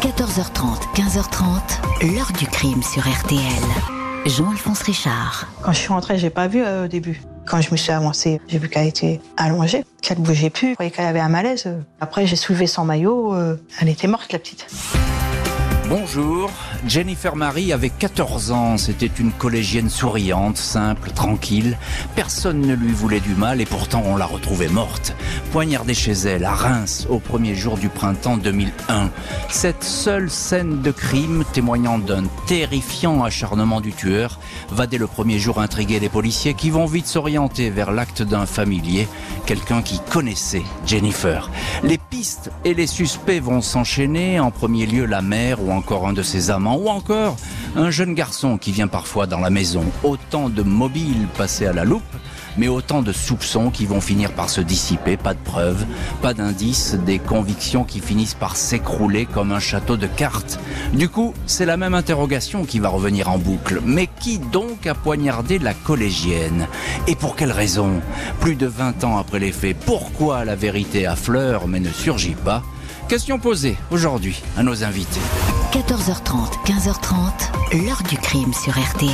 14h30, 15h30, l'heure du crime sur RTL. Jean-Alphonse Richard. Quand je suis rentrée, j'ai pas vu euh, au début. Quand je me suis avancée, j'ai vu qu'elle était allongée, qu'elle bougeait plus. Je croyais qu'elle avait un malaise. Après, j'ai soulevé son maillot. euh, elle était morte, la petite. Bonjour, Jennifer Marie avait 14 ans, c'était une collégienne souriante, simple, tranquille. Personne ne lui voulait du mal et pourtant on l'a retrouvée morte, poignardée chez elle à Reims au premier jour du printemps 2001. Cette seule scène de crime témoignant d'un terrifiant acharnement du tueur va dès le premier jour intriguer les policiers qui vont vite s'orienter vers l'acte d'un familier, quelqu'un qui connaissait Jennifer. Les pistes et les suspects vont s'enchaîner, en premier lieu la mère ou encore un de ses amants, ou encore un jeune garçon qui vient parfois dans la maison. Autant de mobiles passés à la loupe, mais autant de soupçons qui vont finir par se dissiper, pas de preuves, pas d'indices, des convictions qui finissent par s'écrouler comme un château de cartes. Du coup, c'est la même interrogation qui va revenir en boucle. Mais qui donc a poignardé la collégienne? Et pour quelle raison? Plus de 20 ans après les faits, pourquoi la vérité affleure mais ne surgit pas? Question posée aujourd'hui à nos invités. 14h30, 15h30, l'heure du crime sur RTL.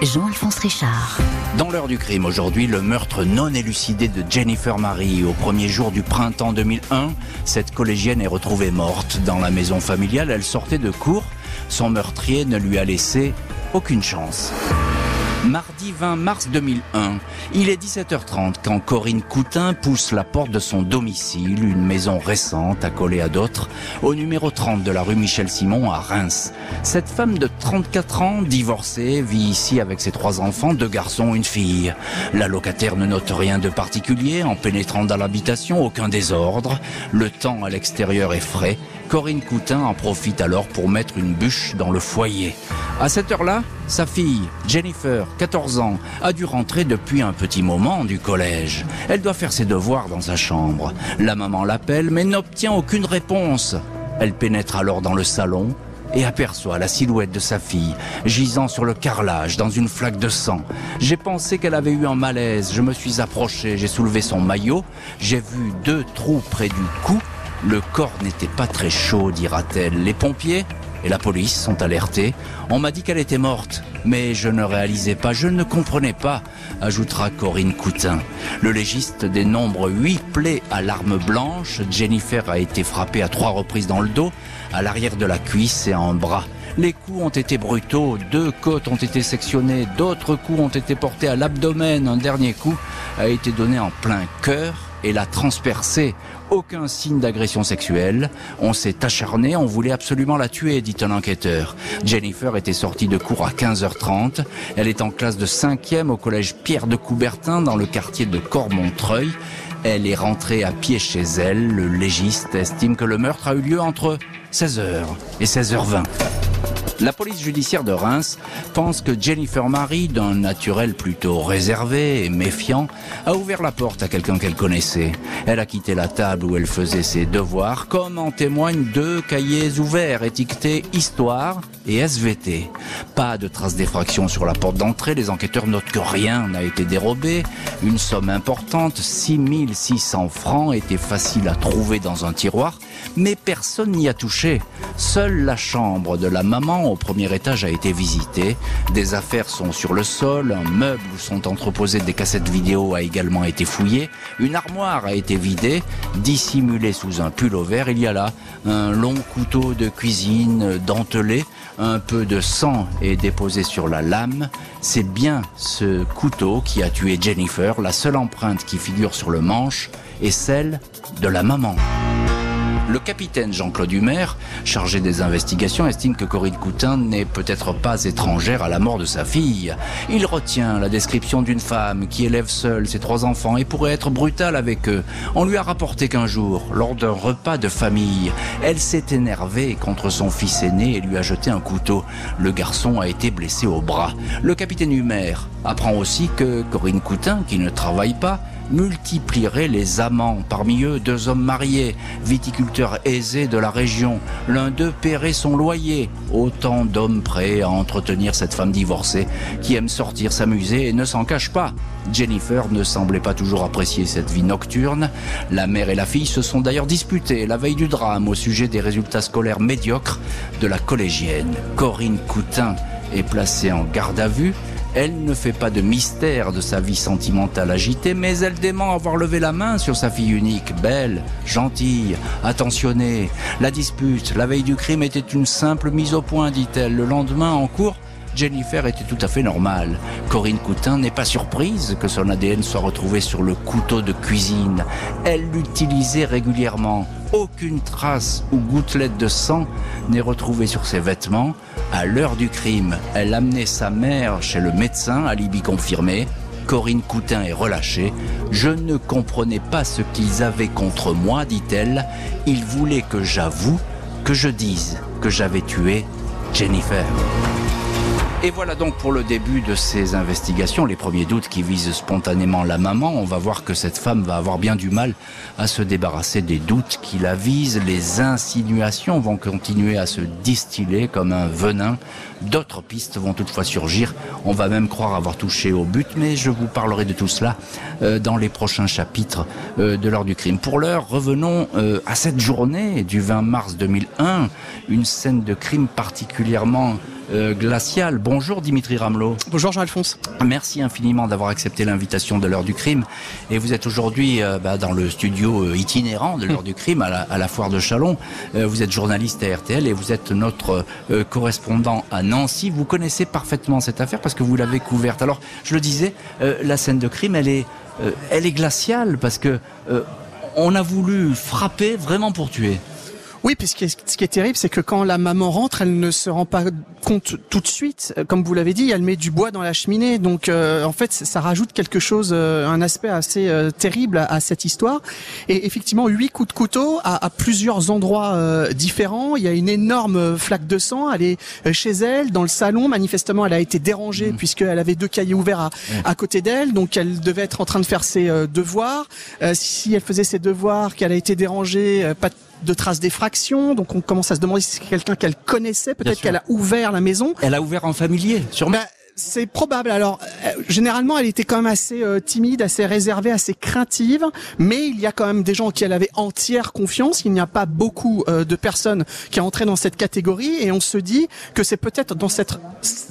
Jean-Alphonse Richard. Dans l'heure du crime aujourd'hui, le meurtre non élucidé de Jennifer Marie. Au premier jour du printemps 2001, cette collégienne est retrouvée morte dans la maison familiale. Elle sortait de cours. Son meurtrier ne lui a laissé aucune chance. Mardi 20 mars 2001, il est 17h30 quand Corinne Coutin pousse la porte de son domicile, une maison récente accolée à d'autres, au numéro 30 de la rue Michel Simon à Reims. Cette femme de 34 ans, divorcée, vit ici avec ses trois enfants, deux garçons, une fille. La locataire ne note rien de particulier en pénétrant dans l'habitation, aucun désordre. Le temps à l'extérieur est frais. Corinne Coutin en profite alors pour mettre une bûche dans le foyer. À cette heure-là, sa fille, Jennifer, 14 ans, a dû rentrer depuis un petit moment du collège. Elle doit faire ses devoirs dans sa chambre. La maman l'appelle mais n'obtient aucune réponse. Elle pénètre alors dans le salon et aperçoit la silhouette de sa fille gisant sur le carrelage dans une flaque de sang. J'ai pensé qu'elle avait eu un malaise. Je me suis approché, j'ai soulevé son maillot, j'ai vu deux trous près du cou. Le corps n'était pas très chaud, dira-t-elle. Les pompiers et la police sont alertés. On m'a dit qu'elle était morte, mais je ne réalisais pas, je ne comprenais pas, ajoutera Corinne Coutin. Le légiste dénombre huit plaies à l'arme blanche. Jennifer a été frappée à trois reprises dans le dos, à l'arrière de la cuisse et en bras. Les coups ont été brutaux, deux côtes ont été sectionnées, d'autres coups ont été portés à l'abdomen, un dernier coup a été donné en plein cœur et l'a transpercé. Aucun signe d'agression sexuelle. On s'est acharné, on voulait absolument la tuer, dit un enquêteur. Jennifer était sortie de cours à 15h30. Elle est en classe de 5e au collège Pierre de Coubertin dans le quartier de Cormontreuil. Elle est rentrée à pied chez elle. Le légiste estime que le meurtre a eu lieu entre 16h et 16h20. La police judiciaire de Reims pense que Jennifer Marie, d'un naturel plutôt réservé et méfiant, a ouvert la porte à quelqu'un qu'elle connaissait. Elle a quitté la table où elle faisait ses devoirs, comme en témoignent deux cahiers ouverts étiquetés Histoire et SVT. Pas de traces d'effraction sur la porte d'entrée, les enquêteurs notent que rien n'a été dérobé. Une somme importante, 6600 francs, était facile à trouver dans un tiroir, mais personne n'y a touché. Seule la chambre de la maman au premier étage a été visitée. Des affaires sont sur le sol, un meuble où sont entreposées des cassettes vidéo a également été fouillé, une armoire a été vidée, dissimulée sous un pull vert, il y a là un long couteau de cuisine dentelé, un peu de sang est déposé sur la lame. C'est bien ce couteau qui a tué Jennifer, la seule empreinte qui figure sur le manche est celle de la maman. Le capitaine Jean-Claude Humer, chargé des investigations, estime que Corinne Coutin n'est peut-être pas étrangère à la mort de sa fille. Il retient la description d'une femme qui élève seule ses trois enfants et pourrait être brutale avec eux. On lui a rapporté qu'un jour, lors d'un repas de famille, elle s'est énervée contre son fils aîné et lui a jeté un couteau. Le garçon a été blessé au bras. Le capitaine Humer apprend aussi que Corinne Coutin, qui ne travaille pas, multiplierait les amants. Parmi eux, deux hommes mariés, viticulteurs aisés de la région. L'un d'eux paierait son loyer. Autant d'hommes prêts à entretenir cette femme divorcée qui aime sortir, s'amuser et ne s'en cache pas. Jennifer ne semblait pas toujours apprécier cette vie nocturne. La mère et la fille se sont d'ailleurs disputées la veille du drame au sujet des résultats scolaires médiocres de la collégienne. Corinne Coutin est placée en garde à vue. Elle ne fait pas de mystère de sa vie sentimentale agitée, mais elle dément avoir levé la main sur sa fille unique, belle, gentille, attentionnée. La dispute, la veille du crime, était une simple mise au point, dit-elle. Le lendemain, en cours, Jennifer était tout à fait normale. Corinne Coutin n'est pas surprise que son ADN soit retrouvé sur le couteau de cuisine. Elle l'utilisait régulièrement. Aucune trace ou gouttelette de sang n'est retrouvée sur ses vêtements. À l'heure du crime, elle amenait sa mère chez le médecin, alibi confirmé. Corinne Coutin est relâchée. Je ne comprenais pas ce qu'ils avaient contre moi, dit-elle. Ils voulaient que j'avoue, que je dise que j'avais tué Jennifer. Et voilà donc pour le début de ces investigations, les premiers doutes qui visent spontanément la maman. On va voir que cette femme va avoir bien du mal à se débarrasser des doutes qui la visent. Les insinuations vont continuer à se distiller comme un venin. D'autres pistes vont toutefois surgir. On va même croire avoir touché au but, mais je vous parlerai de tout cela euh, dans les prochains chapitres euh, de l'heure du crime. Pour l'heure, revenons euh, à cette journée du 20 mars 2001, une scène de crime particulièrement euh, glacial. Bonjour Dimitri Ramelot. Bonjour Jean-Alphonse. Merci infiniment d'avoir accepté l'invitation de l'heure du crime. Et vous êtes aujourd'hui euh, bah, dans le studio euh, itinérant de l'heure du crime à la, à la, foire de Chalon. vous êtes journaliste à RTL et vous êtes notre correspondant à Nancy. Vous connaissez parfaitement cette affaire parce que vous l'avez couverte. Alors, je le disais, la scène de crime, elle est, elle est glaciale parce que on a voulu frapper vraiment pour tuer. Oui, puisque ce qui est terrible, c'est que quand la maman rentre, elle ne se rend pas compte tout de suite. Comme vous l'avez dit, elle met du bois dans la cheminée. Donc, euh, en fait, ça rajoute quelque chose, euh, un aspect assez euh, terrible à, cette histoire. Et effectivement, huit coups de couteau à, à plusieurs endroits différents. Il y a une énorme flaque de sang. Elle est chez elle, dans le salon. Manifestement, elle a été dérangée mmh. puisqu'elle avait deux cahiers ouverts à, à côté d'elle. Donc, elle devait être en train de faire ses devoirs. si elle faisait ses devoirs, qu'elle a été dérangée, pas de de traces d'effraction. Donc on commence à se demander si c'est quelqu'un qu'elle connaissait. Peut-être qu'elle a ouvert la maison. Elle a ouvert en familier, sûrement. Bah, c'est probable. Alors, euh, généralement, elle était quand même assez euh, timide, assez réservée, assez craintive, mais il y a quand même des gens qui elle avait entière confiance. Il n'y a pas beaucoup euh, de personnes qui entraient dans cette catégorie, et on se dit que c'est peut-être dans cette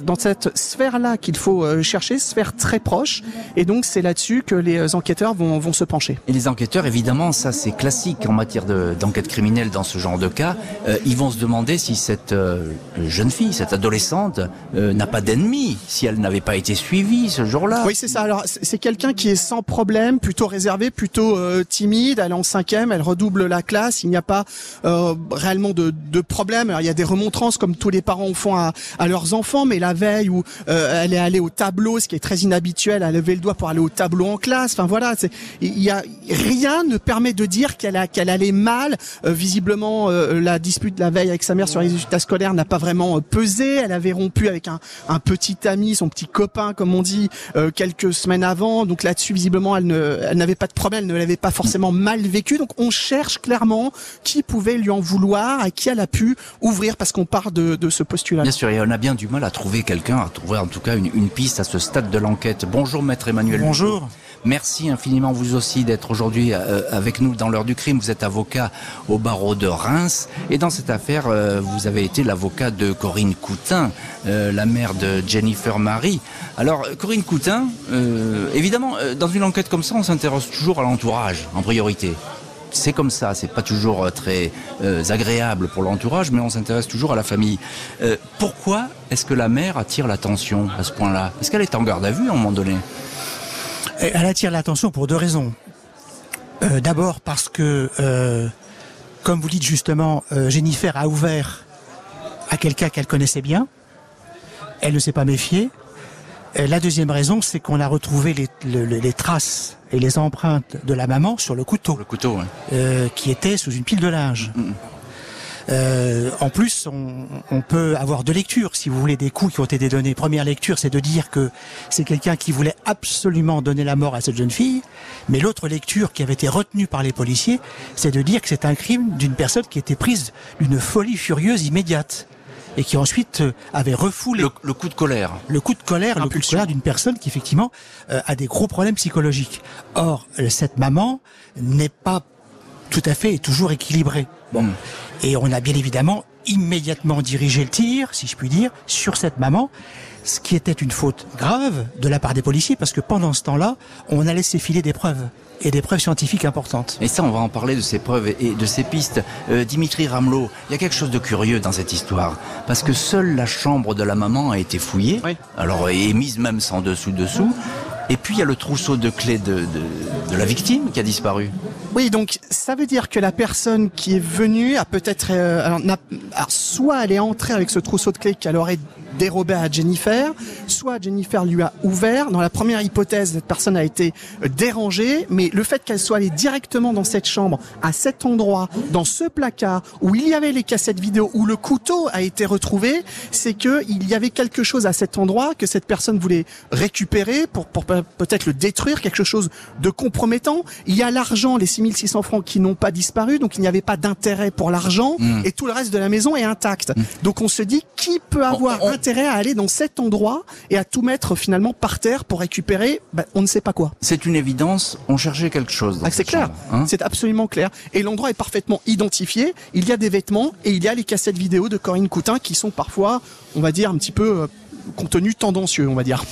dans cette sphère-là qu'il faut chercher, sphère très proche, et donc c'est là-dessus que les enquêteurs vont vont se pencher. Et les enquêteurs, évidemment, ça c'est classique en matière d'enquête criminelle dans ce genre de cas. ils vont se demander si cette jeune fille, cette adolescente, n'a pas d'ennemis si elle n'avait pas été suivie ce jour-là. Oui, c'est ça. Alors, c'est quelqu'un qui est sans problème, plutôt réservé, plutôt euh, timide. Elle est en cinquième, elle redouble la classe. Il n'y a pas euh, réellement de, de, problème. Alors, il y a des remontrances comme tous les parents font à, à leurs enfants, mais la veille où euh, elle est allée au tableau, ce qui est très inhabituel, a levé le doigt pour aller au tableau en classe. Enfin voilà, il y a rien ne permet de dire qu'elle a allait mal. visiblement, la dispute la veille avec sa mère sur les résultats scolaires n'a pas vraiment pesé. Elle avait rompu avec un, un petit ami son petit copain, comme on dit, euh, quelques semaines avant. Donc là-dessus, visiblement, elle n'avait pas de problème, elle ne l'avait pas forcément mal vécu. Donc on cherche clairement qui pouvait lui en vouloir, à qui elle a pu ouvrir, parce qu'on part de, ce postulat. Bien sûr, et on a bien du mal à trouver quelqu'un, à trouver en tout cas une, une piste à ce stade de l'enquête. Bonjour, maître Emmanuel. Bonjour. Merci infiniment vous aussi d'être aujourd'hui euh, avec nous dans l'heure du crime. Vous êtes avocat au barreau de Reims et dans cette affaire, euh, vous avez été l'avocat de Corinne Coutin, euh, la mère de Jennifer Marie. Alors Corinne Coutin, évidemment, dans une enquête comme ça, on s'intéresse toujours à l'entourage en priorité c'est comme ça, c'est pas toujours très agréable pour l'entourage, mais on s'intéresse toujours à la famille. pourquoi est-ce que la mère attire l'attention à ce point-là? Est-ce qu'elle est en garde à vue à un moment donné? Elle attire l'attention pour deux raisons. Euh, d'abord parce que, euh, comme vous dites justement, euh, Jennifer a ouvert à quelqu'un qu'elle connaissait bien. Elle ne s'est pas méfiée. la deuxième raison, c'est qu'on a retrouvé les, traces et les empreintes de la maman sur le couteau. Le couteau, qui était sous une pile de linge. Mm, mm. Euh, en plus, on, on, peut avoir deux lectures, si vous voulez, des coups qui ont été donnés. Première lecture, c'est de dire que c'est quelqu'un qui voulait absolument donner la mort à cette jeune fille. Mais l'autre lecture qui avait été retenue par les policiers, c'est de dire que c'est un crime d'une personne qui était prise d'une folie furieuse immédiate et qui ensuite euh, avait refoulé le, coup de colère. Le coup de colère, le coup de colère d'une personne qui effectivement euh, a des gros problèmes psychologiques. Or, cette maman n'est pas tout à fait et toujours équilibrée. Bon, hmm. Et on a bien évidemment immédiatement dirigé le tir, si je puis dire, sur cette maman, ce qui était une faute grave de la part des policiers, parce que pendant ce temps-là, on a laissé filer des preuves et des preuves scientifiques importantes. Et ça, on va en parler de ces preuves et de ces pistes. Euh, Dimitri Ramelot, il y a quelque chose de curieux dans cette histoire, parce que seule la chambre de la maman a été fouillée, alors est mise même sans dessous-dessous, et puis il y a le trousseau de clés de, la victime qui a disparu. Oui, donc ça veut dire que la personne qui est venue a peut-être, euh, alors, soit elle est entrée avec ce trousseau de clés qu'elle aurait dérobé à Jennifer, soit Jennifer lui a ouvert. Dans la première hypothèse, cette personne a été euh, dérangée, mais le fait qu'elle soit allée directement dans cette chambre, à cet endroit, dans ce placard où il y avait les cassettes vidéo, où le couteau a été retrouvé, c'est que il y avait quelque chose à cet endroit que cette personne voulait récupérer pour, pour peut-être le détruire, quelque chose de compromettant. Il y a l'argent, les 6600 francs qui n'ont pas disparu, donc il n'y avait pas d'intérêt pour l'argent, hmm. et tout le reste de la maison est intact. Hmm. Donc on se dit, qui peut avoir intérêt à aller dans cet endroit et à tout mettre finalement par terre pour récupérer, ben, on ne sait pas quoi. C'est une évidence, on cherchait quelque chose. Ah, c'est clair, hein. c'est absolument clair. Et l'endroit est parfaitement identifié. Il y a des vêtements et il y a les cassettes vidéo de Corinne Coutin qui sont parfois, on va dire, un petit peu euh, contenu tendancieux, on va dire.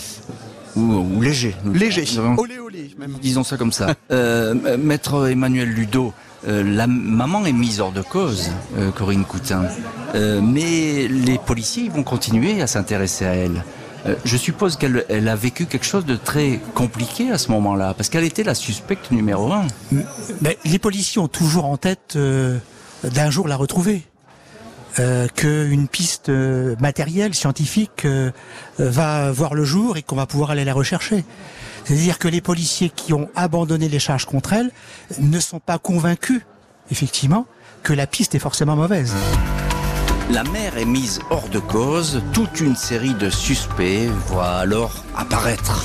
Ou, léger. Léger. Olé olé, même. Disons ça comme ça. Euh, maître Emmanuel Ludo, la maman est mise hors de cause, Corinne Coutin. mais les policiers vont continuer à s'intéresser à elle. Euh, je suppose qu'elle elle a vécu quelque chose de très compliqué à ce moment-là, parce qu'elle était la suspecte numéro un. Mais les policiers ont toujours en tête euh, d'un jour la retrouver. Euh, qu'une piste euh, matérielle, scientifique, va voir le jour et qu'on va pouvoir aller la rechercher. C'est-à-dire que les policiers qui ont abandonné les charges contre elle ne sont pas convaincus, effectivement, que la piste est forcément mauvaise. La mère est mise hors de cause, toute une série de suspects voit alors apparaître.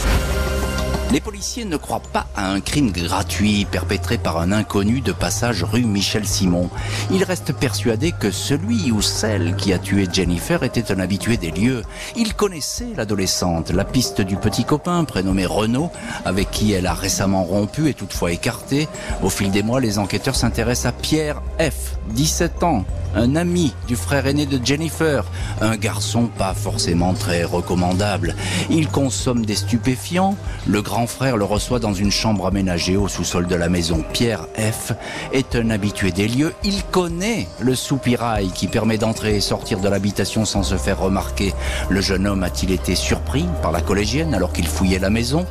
Les policiers ne croient pas à un crime gratuit perpétré par un inconnu de passage rue Michel Simon. Ils restent persuadés que celui ou celle qui a tué Jennifer était un habitué des lieux. Ils connaissaient l'adolescente, la piste du petit copain prénommé Renaud, avec qui elle a récemment rompu et toutefois écarté. Au fil des mois, les enquêteurs s'intéressent à Pierre F, 17 ans, un ami du frère aîné de Jennifer, un garçon pas forcément très recommandable. Il consomme des stupéfiants, le grand frère le reçoit dans une chambre aménagée au sous-sol de la maison. Pierre F. Est un habitué des lieux, il connaît le soupirail qui permet d'entrer et sortir de l'habitation sans se faire remarquer. Le jeune homme a-t-il été surpris par la collégienne alors qu'il fouillait la maison?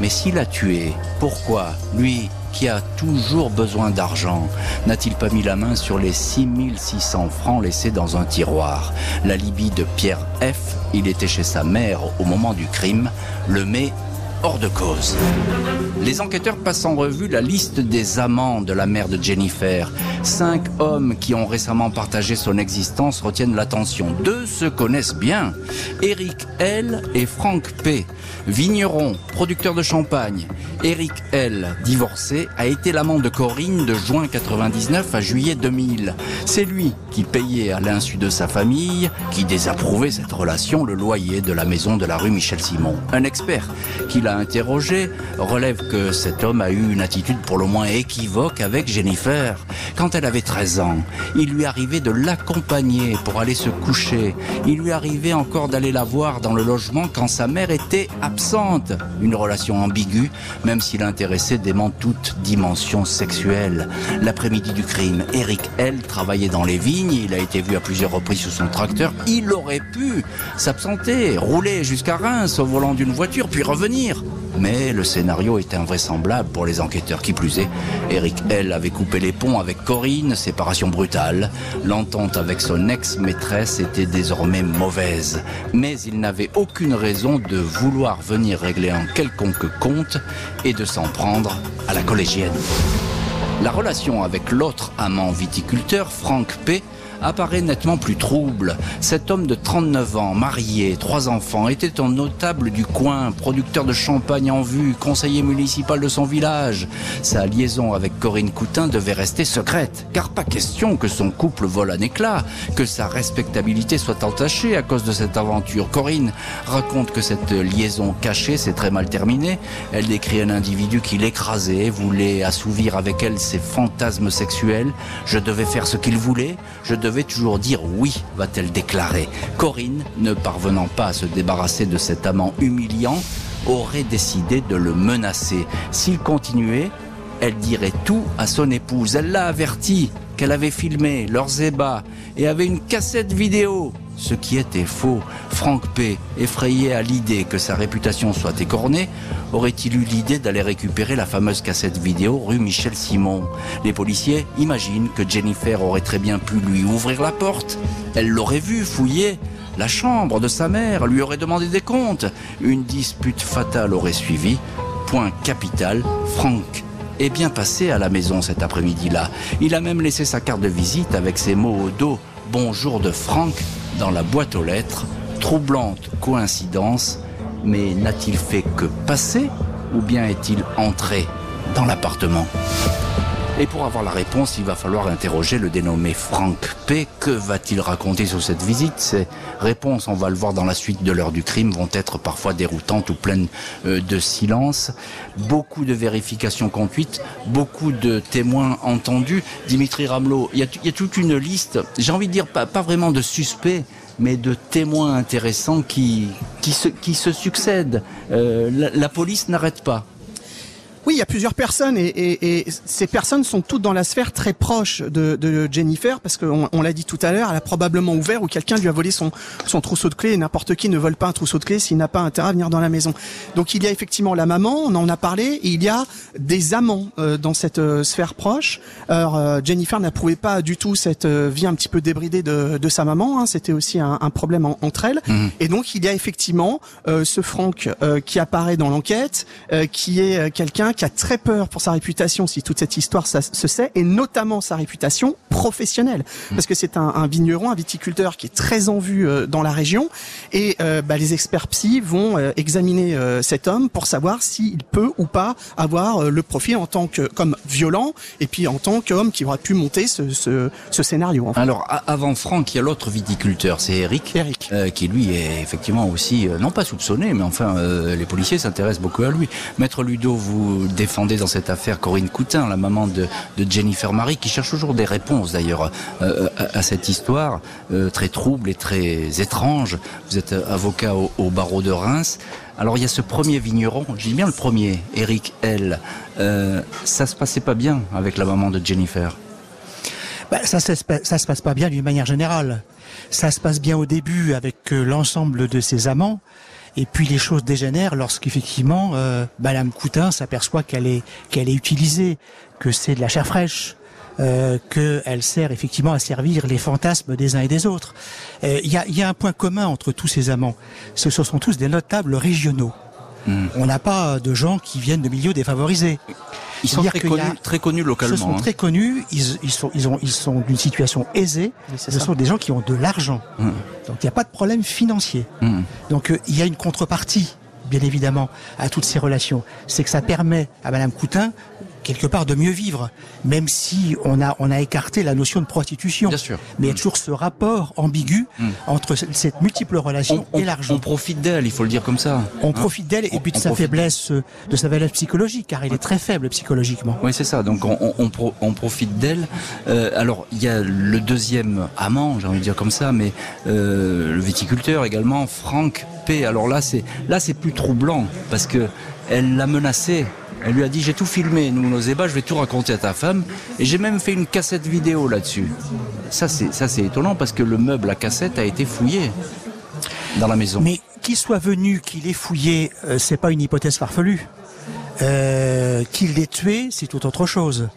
Mais s'il a tué, pourquoi lui qui a toujours besoin d'argent, n'a-t-il pas mis la main sur les 6600 francs laissés dans un tiroir? La Libye de Pierre F, il était chez sa mère au moment du crime, le met hors de cause. Les enquêteurs passent en revue la liste des amants de la mère de Jennifer. Cinq hommes qui ont récemment partagé son existence retiennent l'attention. Deux se connaissent bien. Eric L et Franck P. Vigneron, producteur de champagne. Eric L, divorcé, a été l'amant de Corinne de juin 99 à juillet 2000. C'est lui qui payait à l'insu de sa famille, qui désapprouvait cette relation, le loyer de la maison de la rue Michel Simon. Un expert qui interrogé relève que cet homme a eu une attitude pour le moins équivoque avec Jennifer. Quand elle avait 13 ans, il lui arrivait de l'accompagner pour aller se coucher. Il lui arrivait encore d'aller la voir dans le logement quand sa mère était absente. Une relation ambiguë, même s'il intéressait dément toute dimension sexuelle. L'après-midi du crime, Eric L travaillait dans les vignes, il a été vu à plusieurs reprises sous son tracteur. Il aurait pu s'absenter, rouler jusqu'à Reims au volant d'une voiture, puis revenir. Mais le scénario était invraisemblable pour les enquêteurs. Qui plus est, Eric L avait coupé les ponts avec Corinne, séparation brutale. L'entente avec son ex-maîtresse était désormais mauvaise. Mais il n'avait aucune raison de vouloir venir régler un quelconque compte et de s'en prendre à la collégienne. La relation avec l'autre amant viticulteur, Franck P., apparaît nettement plus trouble. Cet homme de 39 ans, marié, trois enfants, était un notable du coin, producteur de champagne en vue, conseiller municipal de son village. Sa liaison avec Corinne Coutin devait rester secrète, car pas question que son couple vole un éclat, que sa respectabilité soit entachée à cause de cette aventure. Corinne raconte que cette liaison cachée s'est très mal terminée. Elle décrit un individu qui l'écrasait, voulait assouvir avec elle ses fantasmes sexuels. Je devais faire ce qu'il voulait, je devais toujours dire oui, va-t-elle déclarer. Corinne, ne parvenant pas à se débarrasser de cet amant humiliant, aurait décidé de le menacer. S'il continuait, elle dirait tout à son épouse. Elle l'a averti qu'elle avait filmé leurs ébats et avait une cassette vidéo. Ce qui était faux. Franck P, effrayé à l'idée que sa réputation soit écornée, aurait-il eu l'idée d'aller récupérer la fameuse cassette vidéo rue Michel Simon? Les policiers imaginent que Jennifer aurait très bien pu lui ouvrir la porte. Elle l'aurait vu fouiller la chambre de sa mère, lui aurait demandé des comptes. Une dispute fatale aurait suivi. Point capital, Franck est bien passé à la maison cet après-midi-là. Il a même laissé sa carte de visite avec ses mots au dos Bonjour de Franck dans la boîte aux lettres. Troublante coïncidence, mais n'a-t-il fait que passer ou bien est-il entré dans l'appartement? Et pour avoir la réponse, il va falloir interroger le dénommé Franck P. Que va-t-il raconter sur cette visite? Ces réponses, on va le voir dans la suite de l'heure du crime, vont être parfois déroutantes ou pleines euh, de silence. Beaucoup de vérifications conduites, beaucoup de témoins entendus. Dimitri Ramelot, il y a, toute une liste, j'ai envie de dire pas, vraiment de suspects, mais de témoins intéressants qui, se, succèdent. Euh, la police n'arrête pas. Oui, il y a plusieurs personnes et, et, et, ces personnes sont toutes dans la sphère très proche de, de Jennifer parce qu'on on, l'a dit tout à l'heure, elle a probablement ouvert ou quelqu'un lui a volé son, son trousseau de clés n'importe qui ne vole pas un trousseau de clés s'il n'a pas intérêt à venir dans la maison. Donc il y a effectivement la maman, on en a parlé, et il y a des amants euh, dans cette euh, sphère proche. Alors euh, Jennifer n'approuvait pas du tout cette euh, vie un petit peu débridée de, de sa maman, hein, c'était aussi un, un problème en, entre elles. Mmh. Et donc il y a effectivement euh, ce Franck qui apparaît dans l'enquête, qui est quelqu'un qui a très peur pour sa réputation si toute cette histoire ça, se sait, et notamment sa réputation professionnelle, mmh. parce que c'est un, un, vigneron, un viticulteur qui est très en vue euh, dans la région, et euh, bah, les experts psy vont euh, examiner cet homme pour savoir s'il peut ou pas avoir le profil en tant que comme violent, et puis en tant qu'homme qui aurait pu monter ce, ce, ce scénario. En fait. Alors avant Franck, il y a l'autre viticulteur, c'est Eric, Eric. qui lui est effectivement aussi non pas soupçonné, mais enfin les policiers s'intéressent beaucoup à lui. Maître Ludo, vous défendez dans cette affaire Corinne Coutin, la maman de, Jennifer Marie, qui cherche toujours des réponses d'ailleurs euh, à, à, cette histoire euh, très trouble et très étrange. Vous êtes avocat au, au, barreau de Reims. Alors il y a ce premier vigneron, je dis bien le premier, Eric L. Euh, ça se passait pas bien avec la maman de Jennifer. Bah, ça, ça, ça se passe pas bien d'une manière générale. Ça se passe bien au début avec euh, l'ensemble de ses amants. Et puis les choses dégénèrent lorsqu'effectivement euh, Madame Coutin s'aperçoit qu'elle est qu'elle est utilisée, que c'est de la chair fraîche, euh, qu'elle sert effectivement à servir les fantasmes des uns et des autres. Il euh, y, a, y, a, un point commun entre tous ces amants, ce, ce sont tous des notables régionaux. Mmh. On n'a pas de gens qui viennent de milieux défavorisés. Ils sont très connus, très connus localement. Ils sont hein. très connus. Ils, ils, sont, ils, ont, ils sont d'une situation aisée. Ce ça. sont des gens qui ont de l'argent. Mmh. Donc il n'y a pas de problème financier. Mmh. Donc euh, il y a une contrepartie, bien évidemment, à toutes ces relations. C'est que ça permet à Madame Coutin quelque part de mieux vivre, même si on a on a écarté la notion de prostitution. Bien sûr. Mais il y a toujours ce rapport ambigu mmh. entre cette multiple relation on, et l'argent. On profite d'elle, il faut le dire comme ça. On hein profite d'elle et puis de sa faiblesse, de sa faiblesse psychologique, car il est très faible psychologiquement. Oui, c'est ça. Donc on, on, pro, on profite d'elle. Euh, alors il y a le deuxième amant, j'ai envie de dire comme ça, mais euh, le viticulteur également, Franck P. Alors là, c'est là c'est plus troublant parce que elle l'a menacé elle lui a dit j'ai tout filmé, nous nos ébats, je vais tout raconter à ta femme. Et j'ai même fait une cassette vidéo là-dessus. Ça c'est étonnant parce que le meuble à cassette a été fouillé dans la maison. Mais qu'il soit venu, qu'il ait fouillé, euh, c'est pas une hypothèse farfelue. Euh, qu'il l'ait tué, c'est tout autre chose.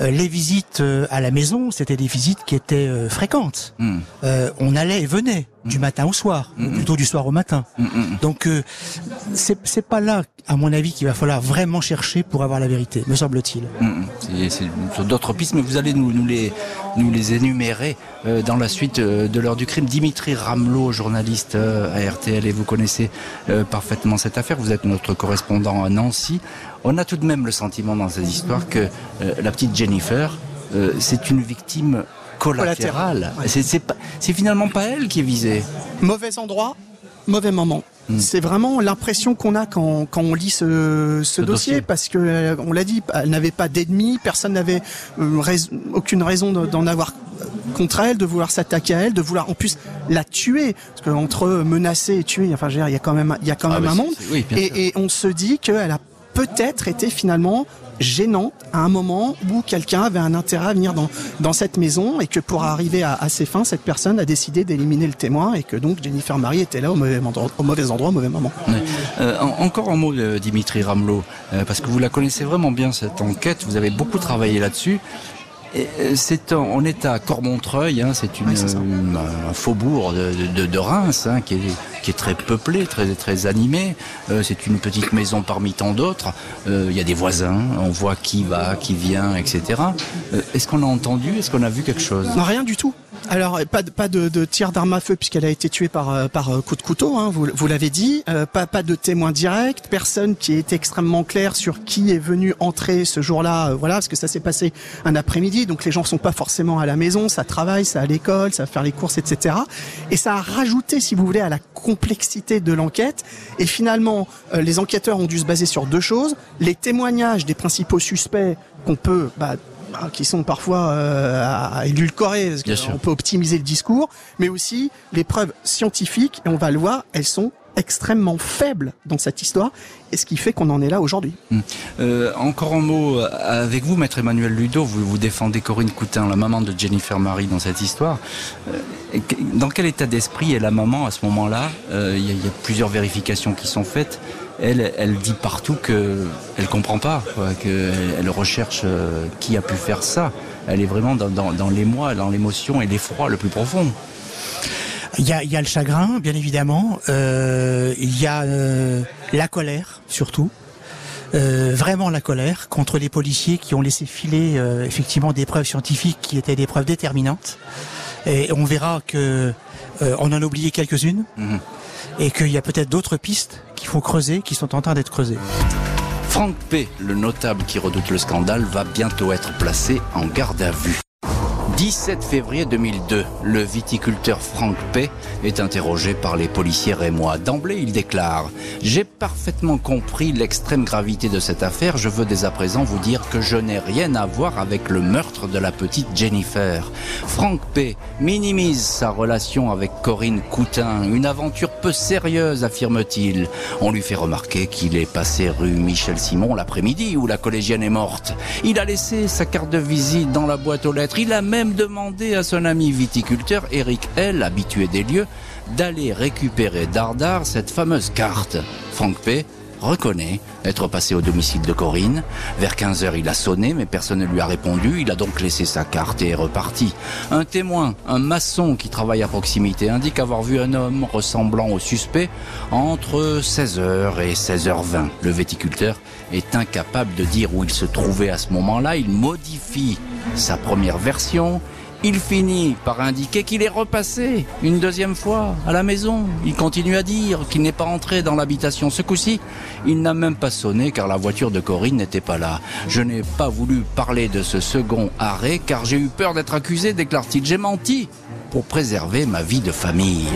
Euh, les visites euh, à la maison, c'était des visites qui étaient euh, fréquentes. Mm. on allait et venait. du matin au soir, ou plutôt du soir au matin. Donc euh, c'est pas là, à mon avis, qu'il va falloir vraiment chercher pour avoir la vérité, me semble-t-il. Mm, C'est d'autres pistes, mais vous allez nous, nous les, nous les énumérer euh, dans la suite euh, de l'heure du crime. Dimitri Ramelot, journaliste à RTL, et vous connaissez parfaitement cette affaire. Vous êtes notre correspondant à Nancy. On a tout de même le sentiment dans cette histoire que euh, la petite Jennifer, euh, c'est une victime collatérale. Ouais. C'est finalement pas elle qui est visée. Mauvais endroit, mauvais moment. Hmm. C'est vraiment l'impression qu'on a quand, quand on lit ce, ce dossier, dossier. parce que euh, on l'a dit, elle n'avait pas d'ennemis, personne n'avait euh, rais- aucune raison de- d'en avoir contre elle, de vouloir s'attaquer à elle, de vouloir en plus la tuer, parce que entre menacer et tuer, enfin, je veux dire, il y a quand même, il y a quand Ah, même bah, un monde, oui, et, et on se dit qu'elle a peut-être été finalement gênante à un moment où quelqu'un avait un intérêt à venir dans, cette maison et que pour arriver à, ses fins, cette personne a décidé d'éliminer le témoin et que donc Jennifer Marie était là au mauvais endroit, au mauvais, moment. Euh, en- encore un mot de Dimitri Ramelot, euh, parce que vous la connaissez vraiment bien cette enquête, vous avez beaucoup travaillé là-dessus. Euh, on est à Cormontreuil, hein, c'est euh, un faubourg de, de- de Reims hein, qui, est, qui est très peuplé, très, très animé. Euh, c'est une petite maison parmi tant d'autres. Euh, Il y a des voisins, on voit qui va, qui vient, etc. Euh, Est-ce qu'on a entendu, est-ce qu'on a vu quelque chose? Non, rien du tout. Alors, pas de, pas de, de tir d'arme à feu puisqu'elle a été tuée par, par coup de couteau, hein, vous, vous l'avez dit. Euh, pas, pas de témoin direct, personne qui est extrêmement clair sur qui est venu entrer ce jour-là. euh, voilà, parce que ça s'est passé un après-midi, donc les gens sont pas forcément à la maison, ça travaille, ça à l'école, ça va faire les courses, etc. Et ça a rajouté, si vous voulez, à la complexité de l'enquête. Et finalement, euh, les enquêteurs ont dû se baser sur deux choses les témoignages des principaux suspects qu'on peut bah, bah, qui sont parfois euh, à édulcorer, parce qu'on peut optimiser le discours, mais aussi les preuves scientifiques, et on va le voir, elles sont extrêmement faibles dans cette histoire, et ce qui fait qu'on en est là aujourd'hui. Euh, encore un mot euh, avec vous, maître Emmanuel Ludo. Vous, vous défendez Corinne Coutin, la maman de Jennifer Marie dans cette histoire. Euh, dans quel état d'esprit est la maman à ce moment-là Euh, Il y, a- il y a plusieurs vérifications qui sont faites. Elle, elle dit partout que elle comprend pas, quoi, que elle recherche euh, qui a pu faire ça. Elle est vraiment dans, dans, dans l'émoi, dans l'émotion et l'effroi le plus profond. Il y a, y a le chagrin, bien évidemment. Euh, il y a euh, la colère, surtout. Euh, vraiment la colère contre les policiers qui ont laissé filer euh, effectivement des preuves scientifiques qui étaient des preuves déterminantes. Et on verra que euh, on en a oublié quelques-unes Mhm. et qu'il y a peut-être d'autres pistes qu'il faut creuser, qui sont en train d'être creusées. Franck P., le notable qui redoute le scandale, va bientôt être placé en garde à vue. 17 février 2002, le viticulteur Franck P. est interrogé par les policiers rémois. D'emblée, il déclare « J'ai parfaitement compris l'extrême gravité de cette affaire. Je veux dès à présent vous dire que je n'ai rien à voir avec le meurtre de la petite Jennifer. » Franck P. minimise sa relation avec Corinne Coutin. Une aventure peu sérieuse, affirme-t-il. On lui fait remarquer qu'il est passé rue Michel Simon l'après-midi où la collégienne est morte. Il a laissé sa carte de visite dans la boîte aux lettres. Il a même demandé à son ami viticulteur Eric L, habitué des lieux, d'aller récupérer Dardar cette fameuse carte. Franck P reconnaît être passé au domicile de Corinne. Vers 15 heures, il a sonné, mais personne ne lui a répondu. Il a donc laissé sa carte et est reparti. Un témoin, un maçon qui travaille à proximité, indique avoir vu un homme ressemblant au suspect entre 16h et 16h20. Le viticulteur est incapable de dire où il se trouvait à ce moment-là. Il modifie sa première version. Il finit par indiquer qu'il est repassé une deuxième fois à la maison. Il continue à dire qu'il n'est pas entré dans l'habitation. Ce coup-ci, il n'a même pas sonné car la voiture de Corinne n'était pas là. Je n'ai pas voulu parler de ce second arrêt car j'ai eu peur d'être accusé, déclare-t-il. J'ai menti pour préserver ma vie de famille.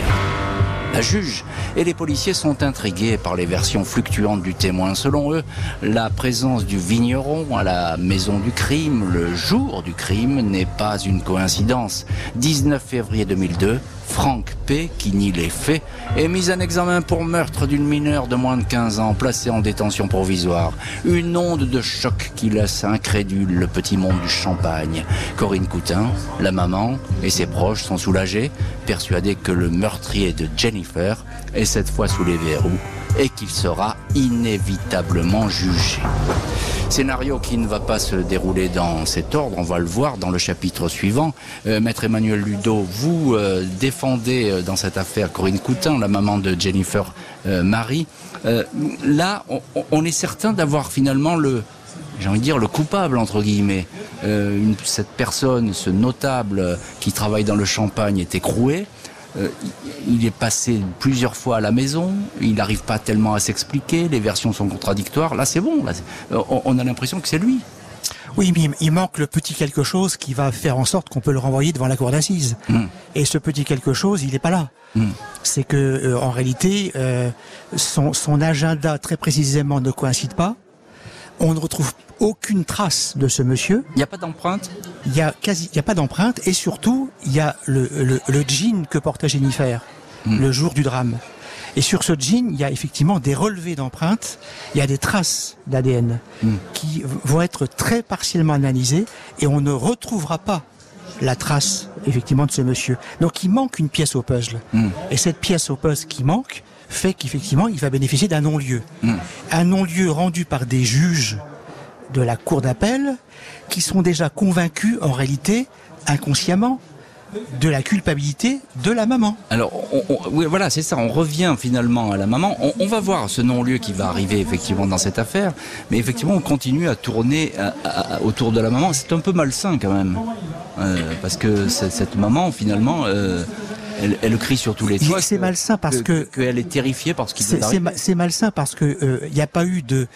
La juge et les policiers sont intrigués par les versions fluctuantes du témoin. Selon eux, la présence du vigneron à la maison du crime le jour du crime n'est pas une coïncidence. 19 février 2002, Franck P., qui nie les faits, est mis en examen pour meurtre d'une mineure de moins de 15 ans placée en détention provisoire. Une onde de choc qui laisse incrédule le petit monde du champagne. Corinne Coutin, la maman et ses proches sont soulagés, persuadés que le meurtrier de Est cette fois sous les verrous et qu'il sera inévitablement jugé. Scénario qui ne va pas se dérouler dans cet ordre, on va le voir dans le chapitre suivant. Euh, Maître Emmanuel Ludo, vous euh, défendez euh, dans cette affaire Corinne Coutin, la maman de Jennifer Marie. Là, on, est certain d'avoir finalement le, j'ai dire, le coupable, entre guillemets. Cette personne, ce notable qui travaille dans le champagne est écroué. Euh, il est passé plusieurs fois à la maison, il n'arrive pas tellement à s'expliquer, les versions sont contradictoires. Là, c'est bon, là, euh, on, on a l'impression que c'est lui. Oui, mais il manque le petit quelque chose qui va faire en sorte qu'on peut le renvoyer devant la cour d'assises. Mm. Et ce petit quelque chose, il n'est pas là. Mm. C'est que, euh, en réalité, euh, son, son agenda très précisément ne coïncide pas. On ne retrouve aucune trace de ce monsieur. Il n'y a pas d'empreinte Il y a quasi, il y a pas d'empreinte et surtout il y a le, le, le jean que portait Jennifer le jour du drame. Et sur ce jean, il y a effectivement des relevés d'empreintes, il y a des traces d'ADN qui v- vont être très partiellement analysées et on ne retrouvera pas la trace effectivement de ce monsieur. Donc il manque une pièce au puzzle. Et cette pièce au puzzle qui manque fait qu'effectivement il va bénéficier d'un non-lieu. Un non-lieu rendu par des juges de la cour d'appel qui sont déjà convaincus en réalité inconsciemment de la culpabilité de la maman. Alors, on- on- oui, voilà, c'est ça. On revient finalement à la maman. On, on va voir ce non-lieu qui va arriver effectivement dans cette affaire, mais effectivement, on continue à tourner à- à- autour de la maman. C'est un peu malsain quand même, Euh, parce que cette cette maman, finalement, euh, elle, elle crie sur tous les toits. c'est malsain parce que- qu'elle est terrifiée par ce qui C'est malsain parce que euh, n'y a pas eu de,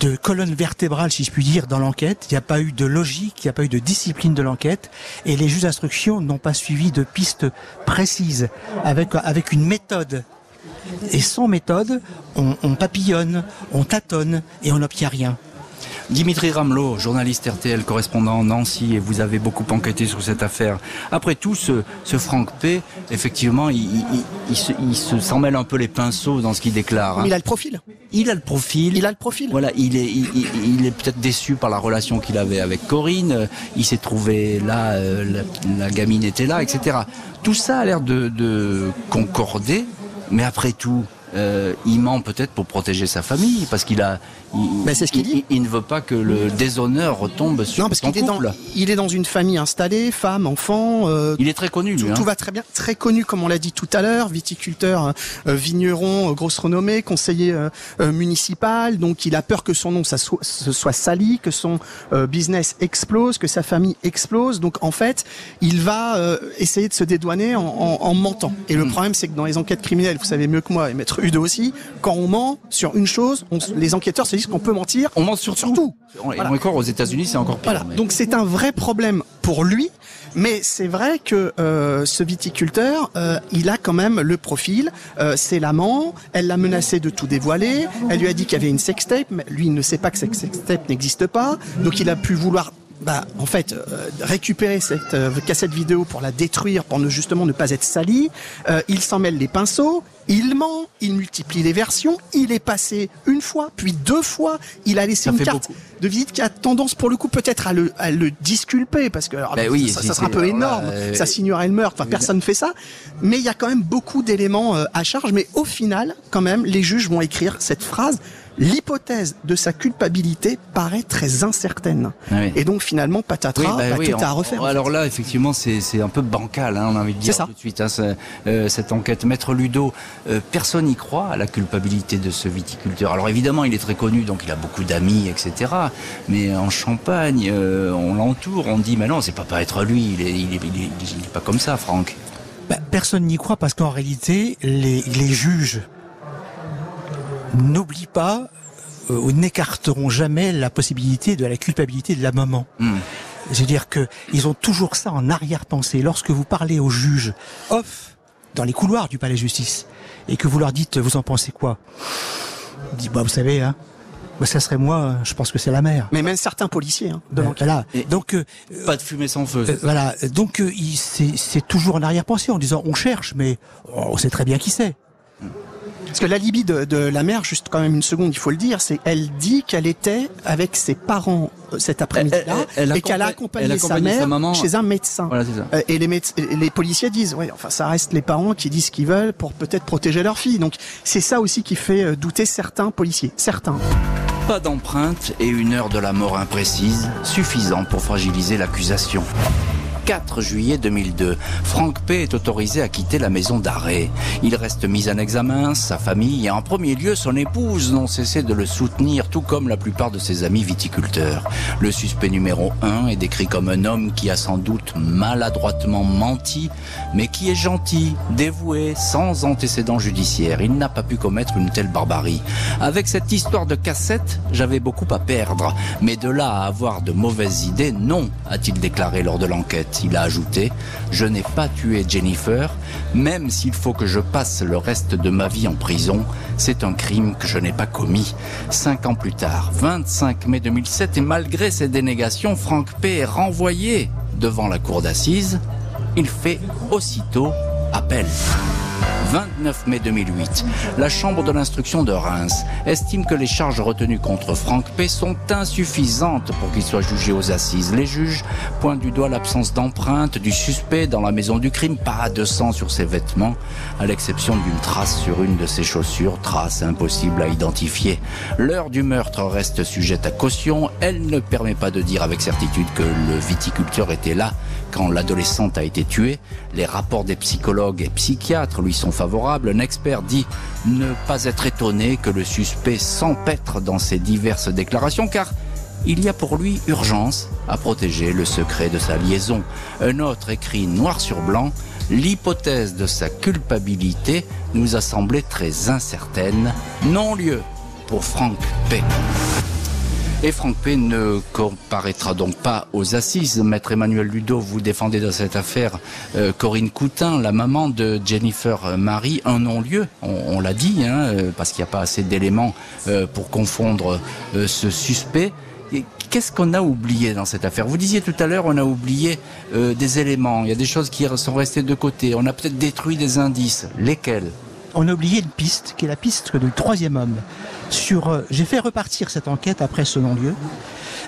de colonne vertébrale, si je puis dire, dans l'enquête. Il n'y a pas eu de logique, il n'y a pas eu de discipline de l'enquête. Et les juges d'instruction n'ont pas suivi de pistes précises avec, avec une méthode. Et sans méthode, on, on papillonne, on tâtonne et on n'obtient rien. Dimitri Ramelot, journaliste RTL, correspondant en Nancy, et vous avez beaucoup enquêté sur cette affaire. Après tout, ce, ce Franck P, effectivement, il, il, il- se, il se- s'en mêle un peu les pinceaux dans ce qu'il déclare. hein. Il a le profil. Il a le profil. Il a le profil. Voilà, il est, il, il- il est peut-être déçu par la relation qu'il avait avec Corinne. euh, Il s'est trouvé là, euh, la, la gamine était là, etc. Tout ça a l'air de, de concorder, mais après tout, euh, il ment peut-être pour protéger sa famille, parce qu'il a, il, Ben, c'est ce qu'il dit. il- il ne veut pas que le déshonneur retombe sur Non, parce son qu'il est dans, il est dans une famille installée, femme, enfant. euh, Il est très connu, tout, lui. hein. tout va très bien, très connu comme on l'a dit tout à l'heure, viticulteur, euh, vigneron, grosse renommée, conseiller municipal. Donc il a peur que son nom ça soit, se soit sali, que son business explose, que sa famille explose. Donc en fait, il va essayer de se dédouaner en, en- en mentant. Et Hmm. le problème, c'est que dans les enquêtes criminelles, vous savez mieux que moi, et Maître Udo aussi, quand on ment sur une chose, on les enquêteurs se disent qu'on peut mentir. On ment sur, Sur tout. Et Voilà. encore aux États-Unis, c'est encore pire. Voilà, mais- donc c'est un vrai problème pour lui, mais c'est vrai que euh, ce viticulteur, euh, il a quand même le profil, euh, c'est l'amant, elle l'a menacé de tout dévoiler, elle lui a dit qu'il y avait une sextape, mais lui il ne sait pas que cette sextape n'existe pas, donc il a pu vouloir bah, en fait, euh, récupérer cette euh, cassette vidéo pour la détruire, pour ne justement ne pas être sali. Euh, il s'en mêle les pinceaux, il ment, il multiplie les versions, il est passé une fois, puis deux fois, il a laissé Ça une carte beaucoup. de visite qui a tendance pour le coup peut-être à le, à le disculper parce que alors, Ben oui, ça, sera un peu alors là, énorme, euh, ça signerait le meurtre, enfin personne ne fait ça, mais il y a quand même beaucoup d'éléments euh, à charge, mais au final quand même les juges vont écrire cette phrase L'hypothèse de sa culpabilité paraît très incertaine. Ah oui. Et donc finalement, patatras, bah bah, oui, tout on- à refaire. Alors là, effectivement, c'est c'est un peu bancal, hein, on a envie de dire ça. tout de suite, hein, euh, cette enquête. Maître Ludo, euh, personne n'y croit à la culpabilité de ce viticulteur. Alors évidemment, il est très connu, donc il a beaucoup d'amis, etc. Mais en Champagne, euh, on l'entoure, on dit, mais non, c'est pas pas être lui, il est, il est, il est- il est pas comme ça, Franck. Bah, personne n'y croit parce qu'en réalité, les, les juges n'oublient pas euh, ou n'écarteront jamais la possibilité de la culpabilité de la maman. Hmm. C'est-à-dire que ils ont toujours ça en arrière-pensée. Lorsque vous parlez aux juges off dans les couloirs du palais de justice et que vous leur dites vous en pensez quoi? Ils disent bah vous savez hein, bah, ça serait moi, je pense que c'est la mère. Mais même certains policiers hein, de Euh, voilà. Et- Donc euh, Pas de fumée sans feu. euh, voilà, donc euh, c'est c'est toujours en arrière-pensée en disant on cherche, mais on sait très bien qui c'est. Parce que l'alibi de, de la mère, juste quand même une seconde, il faut le dire, c'est elle dit qu'elle était avec ses parents euh, cet après-midi-là et qu'elle a accompagne- accompagné, elle a sa mère sa maman. chez un médecin. Voilà, c'est ça. Euh, Et les, méde- et les policiers disent, ouais, enfin, ça reste les parents qui disent ce qu'ils veulent pour peut-être protéger leur fille. Donc, c'est ça aussi qui fait euh, douter certains policiers. Certains. Pas d'empreinte et une heure de la mort imprécise, suffisant pour fragiliser l'accusation. 4 juillet 2002, Franck P. est autorisé à quitter la maison d'arrêt. Il reste mis en examen, sa famille et en premier lieu son épouse n'ont cessé de le soutenir, tout comme la plupart de ses amis viticulteurs. Le suspect numéro 1 est décrit comme un homme qui a sans doute maladroitement menti, mais qui est gentil, dévoué, sans antécédent judiciaire. Il n'a pas pu commettre une telle barbarie. Avec cette histoire de cassette, j'avais beaucoup à perdre, mais de là à avoir de mauvaises idées, non, a-t-il déclaré lors de l'enquête. Il a ajouté Je n'ai pas tué Jennifer, même s'il faut que je passe le reste de ma vie en prison. C'est un crime que je n'ai pas commis. Cinq ans plus tard, 25 mai 2007, et malgré ses dénégations, Franck P. est renvoyé devant la cour d'assises. Il fait aussitôt appel. 29 mai 2008, la Chambre de l'instruction de Reims estime que les charges retenues contre Franck P sont insuffisantes pour qu'il soit jugé aux assises. Les juges pointent du doigt l'absence d'empreinte du suspect dans la maison du crime, pas de sang sur ses vêtements, à l'exception d'une trace sur une de ses chaussures, trace impossible à identifier. L'heure du meurtre reste sujette à caution. Elle ne permet pas de dire avec certitude que le viticulteur était là quand l'adolescente a été tuée. Les rapports des psychologues et psychiatres lui sont favorables. Un expert dit ne pas être étonné que le suspect s'empêtre dans ses diverses déclarations car il y a pour lui urgence à protéger le secret de sa liaison. Un autre écrit noir sur blanc L'hypothèse de sa culpabilité nous a semblé très incertaine. Non-lieu pour Franck P. Et Franck P. ne comparaîtra donc pas aux assises. Maître Emmanuel Ludo, vous défendez dans cette affaire euh, Corinne Coutin, la maman de Jennifer Marie, un non-lieu, on, l'a dit, hein, euh, parce qu'il n'y a pas assez d'éléments euh, pour confondre ce suspect. Qu'est-ce qu'on a oublié dans cette affaire? Vous disiez tout à l'heure, on a oublié des éléments, il y a des choses qui sont restées de côté, on a peut-être détruit des indices. Lesquels? On a oublié une piste, qui est la piste du troisième homme. Sur, euh, j'ai fait repartir cette enquête après ce non-lieu,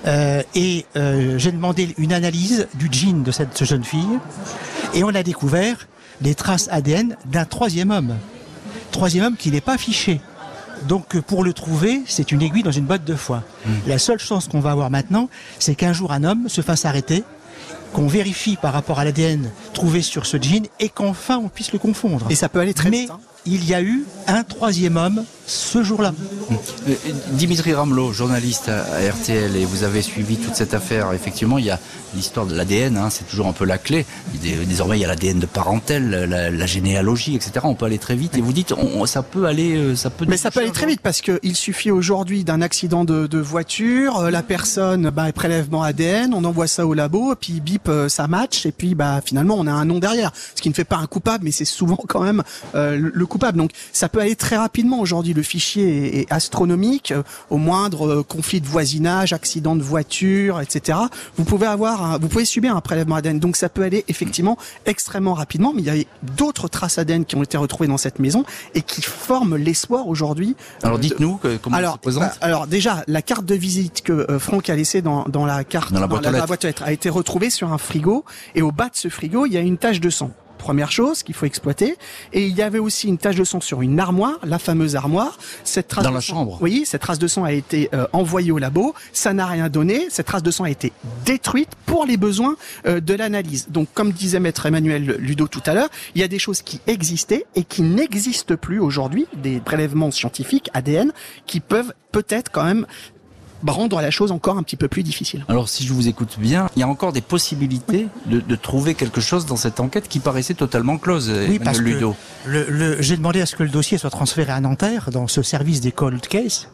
euh, et euh, j'ai demandé une analyse du jean de cette jeune fille, et on a découvert les traces ADN d'un troisième homme. Troisième homme qui n'est pas fiché. Donc pour le trouver, c'est une aiguille dans une botte de foin. La seule chance qu'on va avoir maintenant, c'est qu'un jour un homme se fasse arrêter, qu'on vérifie par rapport à l'ADN trouvé sur ce jean, et qu'enfin on puisse le confondre. Et ça peut aller très Mais vite. hein. il y a eu un troisième homme ce jour-là. Euh, Dimitri Ramelot, journaliste à RTL, et vous avez suivi toute cette affaire. Effectivement, il y a l'histoire de l'ADN, hein, c'est toujours un peu la clé. Dé- Désormais, il y a l'ADN de parentèle, la, la généalogie, etc. On peut aller très vite. Et vous dites, on- ça peut aller, euh, ça peut. Mais ça peut aller très vite parce qu'il suffit aujourd'hui d'un accident de, de voiture, euh, la personne, bah, prélèvement ADN, on envoie ça au labo, et puis bip, ça match, et puis bah finalement on a un nom derrière, ce qui ne fait pas un coupable, mais c'est souvent quand même euh, le coupable. Donc ça peut aller très rapidement aujourd'hui. Le fichier est, astronomique. euh, au moindre euh, conflit de voisinage, accident de voiture, etc. Vous pouvez avoir, un- vous pouvez subir un prélèvement ADN. Donc ça peut aller effectivement extrêmement rapidement. Mais il y a d'autres traces ADN qui ont été retrouvées dans cette maison et qui forment l'espoir aujourd'hui. Alors euh, dites-nous comment alors, ça se présente. bah, alors déjà, la carte de visite que euh, Franck a laissée dans, dans la carte, Dans la boîte aux lettres. boîte aux lettres, a été retrouvée sur un frigo et au bas de ce frigo, il y a une tache de sang. Première chose qu'il faut exploiter. Et il y avait aussi une tache de sang sur une armoire, la fameuse armoire. Cette trace Dans de la sang- chambre. Oui, cette trace de sang a été euh, envoyée au labo. Ça n'a rien donné. Cette trace de sang a été détruite pour les besoins euh, de l'analyse. Donc, comme disait maître Emmanuel Ludo tout à l'heure, il y a des choses qui existaient et qui n'existent plus aujourd'hui, des prélèvements scientifiques ADN qui peuvent peut-être quand même rendre la chose encore un petit peu plus difficile. Alors, si je vous écoute bien, il y a encore des possibilités de, de trouver quelque chose dans cette enquête qui paraissait totalement close. Oui, Emmanuel parce que Ludo. le, le- j'ai demandé à ce que le dossier soit transféré à Nanterre, dans ce service des cold case,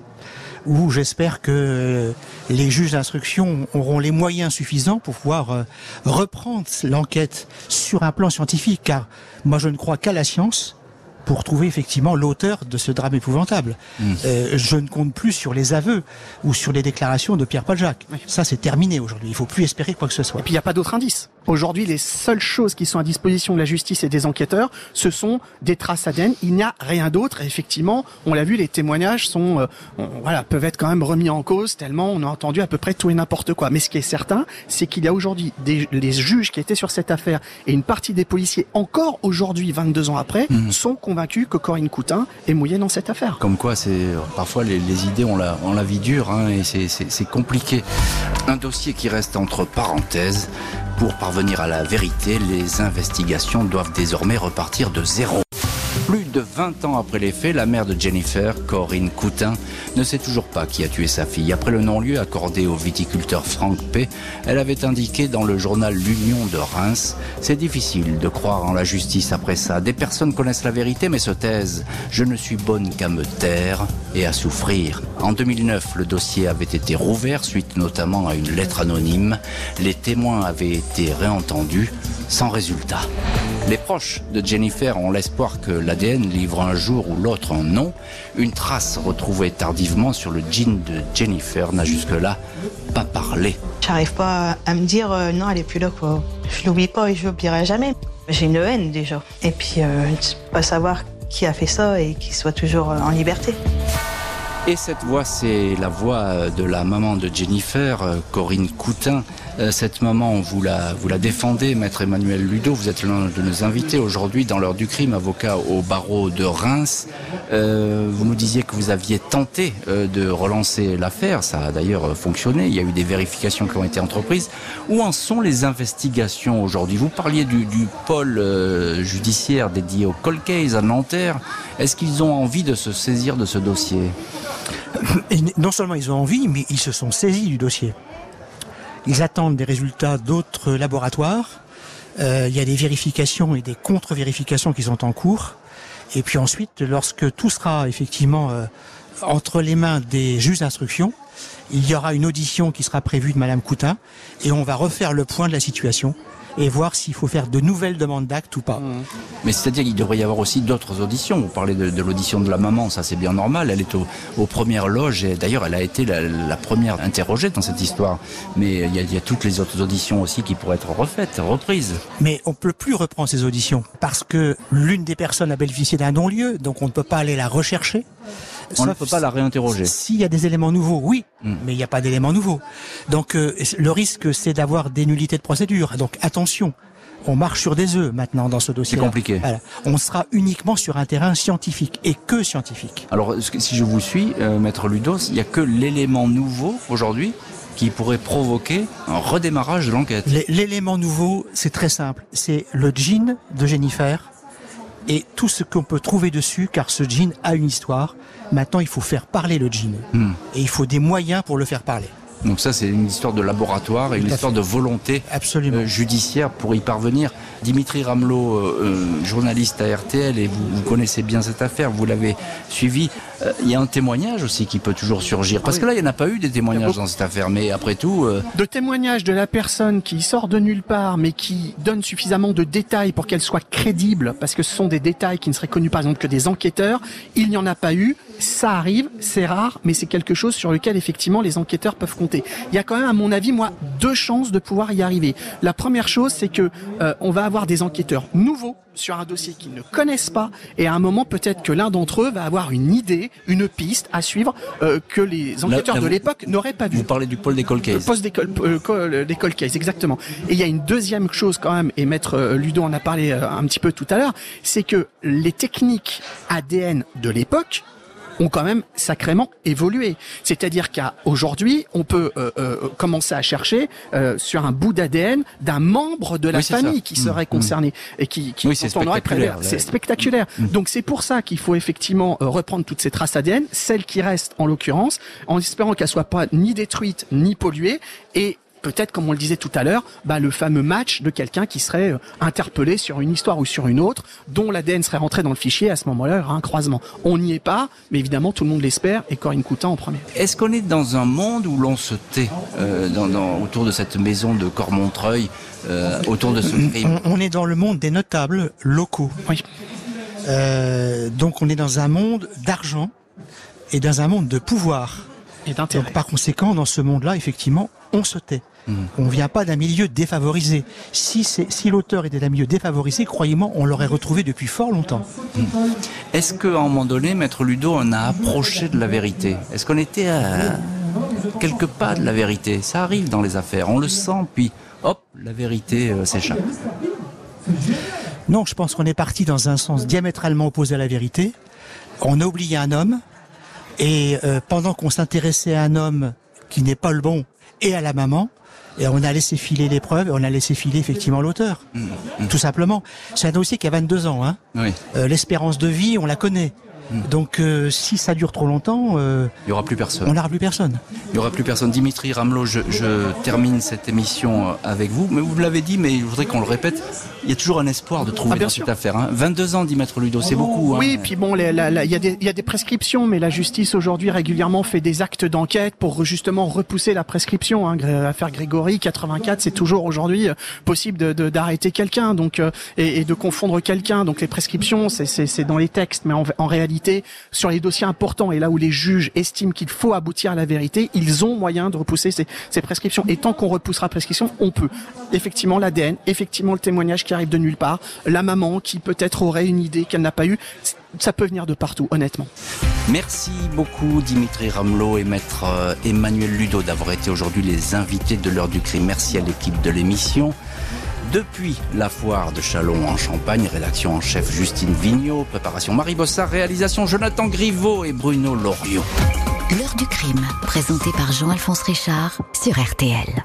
où j'espère que euh, les juges d'instruction auront les moyens suffisants pour pouvoir euh, reprendre l'enquête sur un plan scientifique, car moi je ne crois qu'à la science pour trouver effectivement l'auteur de ce drame épouvantable. Euh, je ne compte plus sur les aveux ou sur les déclarations de Pierre-Paul Jacques. Ça, c'est terminé aujourd'hui. Il faut plus espérer quoi que ce soit. Et puis il n'y a pas d'autres indices. Aujourd'hui, les seules choses qui sont à disposition de la justice et des enquêteurs, ce sont des traces ADN. Il n'y a rien d'autre. Effectivement, on l'a vu, les témoignages sont, euh, on- voilà, peuvent être quand même remis en cause tellement on a entendu à peu près tout et n'importe quoi. Mais ce qui est certain, c'est qu'il y a aujourd'hui des les juges qui étaient sur cette affaire et une partie des policiers encore aujourd'hui, 22 ans après, sont convaincus que Corinne Coutin est mouillée dans cette affaire. Comme quoi, c'est parfois les, les idées ont la, ont la vie dure hein, et c'est compliqué. Un dossier qui reste entre parenthèses. Pour parvenir à la vérité, les investigations doivent désormais repartir de zéro. Plus de 20 ans après les faits, la mère de Jennifer, Corinne Coutin, ne sait toujours pas qui a tué sa fille. Après le non-lieu accordé au viticulteur Franck P., elle avait indiqué dans le journal L'Union de Reims C'est difficile de croire en la justice après ça. Des personnes connaissent la vérité mais se taisent. Je ne suis bonne qu'à me taire et à souffrir. En 2009, le dossier avait été rouvert suite notamment à une lettre anonyme. Les témoins avaient été réentendus sans résultat. Les proches de Jennifer ont l'espoir que l'ADN livre un jour ou l'autre un nom. Une trace retrouvée tardivement sur le jean de Jennifer n'a jusque-là pas parlé. J'arrive pas à me dire euh, non, elle est plus là quoi. Je l'oublie pas et je l'oublierai jamais. J'ai une haine déjà. Et puis euh, pas savoir qui a fait ça et qu'il soit toujours euh, en liberté. Et cette voix, c'est la voix de la maman de Jennifer, euh, Corinne Coutin. Euh, Cette maman, vous la, vous la défendez, maître Emmanuel Ludo. Vous êtes l'un de nos invités aujourd'hui dans l'heure du crime, avocat au barreau de Reims. Euh, vous nous disiez que vous aviez tenté euh, de relancer l'affaire. Ça a d'ailleurs fonctionné. Il y a eu des vérifications qui ont été entreprises. Où en sont les investigations aujourd'hui? Vous parliez du, du pôle euh, judiciaire dédié au cold case à Nanterre. Est-ce qu'ils ont envie de se saisir de ce dossier? Non seulement ils ont envie, mais ils se sont saisis du dossier. Ils attendent des résultats d'autres laboratoires. Euh, il y a des vérifications et des contre-vérifications qui sont en cours. Et puis ensuite, lorsque tout sera effectivement euh, entre les mains des juges d'instruction, il y aura une audition qui sera prévue de Madame Coutin et on va refaire le point de la situation et voir s'il faut faire de nouvelles demandes d'actes ou pas. Mais c'est-à-dire qu'il devrait y avoir aussi d'autres auditions. Vous parlez de, de l'audition de la maman, ça c'est bien normal. Elle est au- aux premières loges et d'ailleurs elle a été la, la première interrogée dans cette histoire. Mais il y, a, il y a toutes les autres auditions aussi qui pourraient être refaites, reprises. Mais on peut plus reprendre ces auditions parce que l'une des personnes a bénéficié d'un non-lieu, donc on ne peut pas aller la rechercher. On ne peut pas la réinterroger. S'il y a des éléments nouveaux, oui, Hmm. mais il n'y a pas d'éléments nouveaux. Donc euh, le risque, c'est d'avoir des nullités de procédure. Donc attention, on marche sur des œufs maintenant dans ce dossier. compliqué. Voilà. On sera uniquement sur un terrain scientifique et que scientifique. Alors si je vous suis, euh, maître Ludos, il n'y a que l'élément nouveau aujourd'hui qui pourrait provoquer un redémarrage de l'enquête. L'é- L'élément nouveau, c'est très simple. C'est le jean de Jennifer et tout ce qu'on peut trouver dessus, car ce jean a une histoire. Maintenant, il faut faire parler le jean. Hmm. Et il faut des moyens pour le faire parler. Donc ça c'est une histoire de laboratoire et une histoire fait. de volonté Absolument. euh, judiciaire pour y parvenir. Dimitri Ramelot, euh, euh, journaliste à RTL, et vous, vous connaissez bien cette affaire, vous l'avez suivi. Euh, Il y a un témoignage aussi qui peut toujours surgir. Parce que là, il n'y en a pas eu des témoignages dans cette affaire, mais après tout, euh, de témoignages de la personne qui sort de nulle part, mais qui donne suffisamment de détails pour qu'elle soit crédible, parce que ce sont des détails qui ne seraient connus par exemple que des enquêteurs, il n'y en a pas eu. Ça arrive, c'est rare, mais c'est quelque chose sur lequel effectivement les enquêteurs peuvent compter. Il y a quand même, à mon avis, moi, deux chances de pouvoir y arriver. La première chose, c'est que euh, on va avoir des enquêteurs nouveaux sur un dossier qu'ils ne connaissent pas, et à un moment peut-être que l'un d'entre eux va avoir une idée, une piste à suivre euh, que les enquêteurs là, de l'époque n'auraient pas vu. vous parlez du pôle des cold Le cases. poste d'école, euh, euh, exactement. Et il y a une deuxième chose quand même, et maître euh, Ludo en a parlé un petit peu tout à l'heure, c'est que les techniques ADN de l'époque ont quand même sacrément évolué. C'est-à-dire qu'à aujourd'hui, on peut euh, euh, commencer à chercher euh, sur un bout d'ADN d'un membre de la Oui, famille ça. qui Mm, serait concerné et qui, qui Oui, c'est spectaculaire. C'est spectaculaire. Donc c'est pour ça qu'il faut effectivement reprendre toutes ces traces ADN, celles qui restent en l'occurrence, en espérant qu'elles soient pas ni détruites ni polluées et peut-être, comme on le disait tout à l'heure, bah, le fameux match de quelqu'un qui serait euh, interpellé sur une histoire ou sur une autre, dont l'ADN serait rentré dans le fichier. À ce moment-là, il y aura un croisement. On n'y est pas, mais évidemment, tout le monde l'espère, et Corinne Coutin en premier. Est-ce qu'on est dans un monde où l'on se tait euh, dans, dans- autour de cette maison de Cormontreuil, euh, autour de ce On, on est dans le monde des notables locaux. Oui. Euh, donc on est dans un monde d'argent et dans un monde de pouvoir. Et d'intérêt. Donc par conséquent, dans ce monde-là, effectivement, on se tait. On vient pas d'un milieu défavorisé. Si, si l'auteur était d'un milieu défavorisé, croyez-moi, on l'aurait retrouvé depuis fort longtemps. Est-ce qu'à un moment donné, Maître Ludo, on a approché de la vérité? Est-ce qu'on était à quelques pas de la vérité? Ça arrive dans les affaires, on le sent, puis hop, la vérité euh, s'échappe. Non, je pense qu'on est parti dans un sens diamétralement opposé à la vérité. On a oublié un homme, et euh, pendant qu'on s'intéressait à un homme qui n'est pas le bon et à la maman, et on a laissé filer les preuves, et on a laissé filer effectivement l'auteur. Mmh, mmh. Tout simplement. C'est un dossier qui a 22 ans. Hein. Oui. Euh, L'espérance de vie, on la connaît. Donc euh, si ça dure trop longtemps, euh, il n'y aura plus personne. On n'aura plus personne. Il n'y aura plus personne. Dimitri Ramelot, je, termine cette émission euh, avec vous, mais vous l'avez dit, mais je voudrais qu'on le répète. Il y a toujours un espoir de trouver ah, dans cette affaire. 22 hein. ans, dit Maître Ludo, c'est beaucoup. Hein. Oui, puis bon, il y, a des prescriptions, mais la justice aujourd'hui régulièrement fait des actes d'enquête pour justement repousser la prescription. Hein. L'affaire Grégory, 84, c'est toujours aujourd'hui possible d'arrêter quelqu'un, donc et, de confondre quelqu'un. Donc les prescriptions, c'est dans les textes, mais en réalité sur les dossiers importants et là où les juges estiment qu'il faut aboutir à la vérité, ils ont moyen de repousser ces, prescriptions. Et tant qu'on repoussera prescription, on peut. Effectivement, l'ADN, effectivement le témoignage qui arrive de nulle part, la maman qui peut-être aurait une idée qu'elle n'a pas eue, ça peut venir de partout, honnêtement. Merci beaucoup Dimitri Ramelot et maître euh, Emmanuel Ludo d'avoir été aujourd'hui les invités de l'heure du crime. Merci à l'équipe de l'émission. Depuis la foire de Chalon en Champagne, rédaction en chef Justine Vignot, préparation Marie Bossard, réalisation Jonathan Griveau et Bruno Loriot. L'heure du crime, présenté par Jean-Alphonse Richard sur RTL.